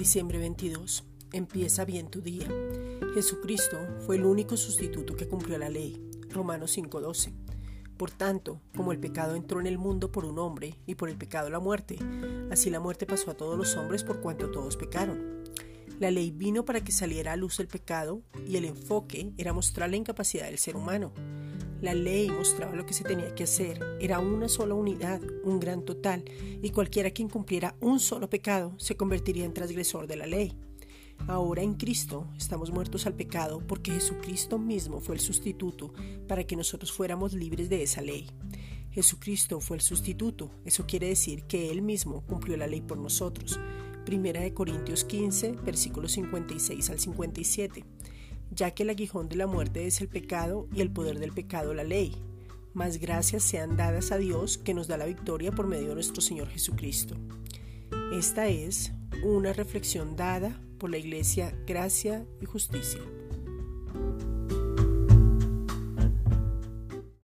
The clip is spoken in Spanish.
Diciembre 22. Empieza bien tu día. Jesucristo fue el único sustituto que cumplió la ley. Romanos 5:12. Por tanto, como el pecado entró en el mundo por un hombre y por el pecado la muerte, así la muerte pasó a todos los hombres por cuanto todos pecaron. La ley vino para que saliera a luz el pecado y el enfoque era mostrar la incapacidad del ser humano. La ley mostraba lo que se tenía que hacer. Era una sola unidad, un gran total, y cualquiera que incumpliera un solo pecado se convertiría en transgresor de la ley. Ahora en Cristo estamos muertos al pecado porque Jesucristo mismo fue el sustituto para que nosotros fuéramos libres de esa ley. Jesucristo fue el sustituto, eso quiere decir que Él mismo cumplió la ley por nosotros. Primera de Corintios 15, versículos 56 al 57 ya que el aguijón de la muerte es el pecado y el poder del pecado la ley. Más gracias sean dadas a Dios que nos da la victoria por medio de nuestro Señor Jesucristo. Esta es una reflexión dada por la Iglesia Gracia y Justicia.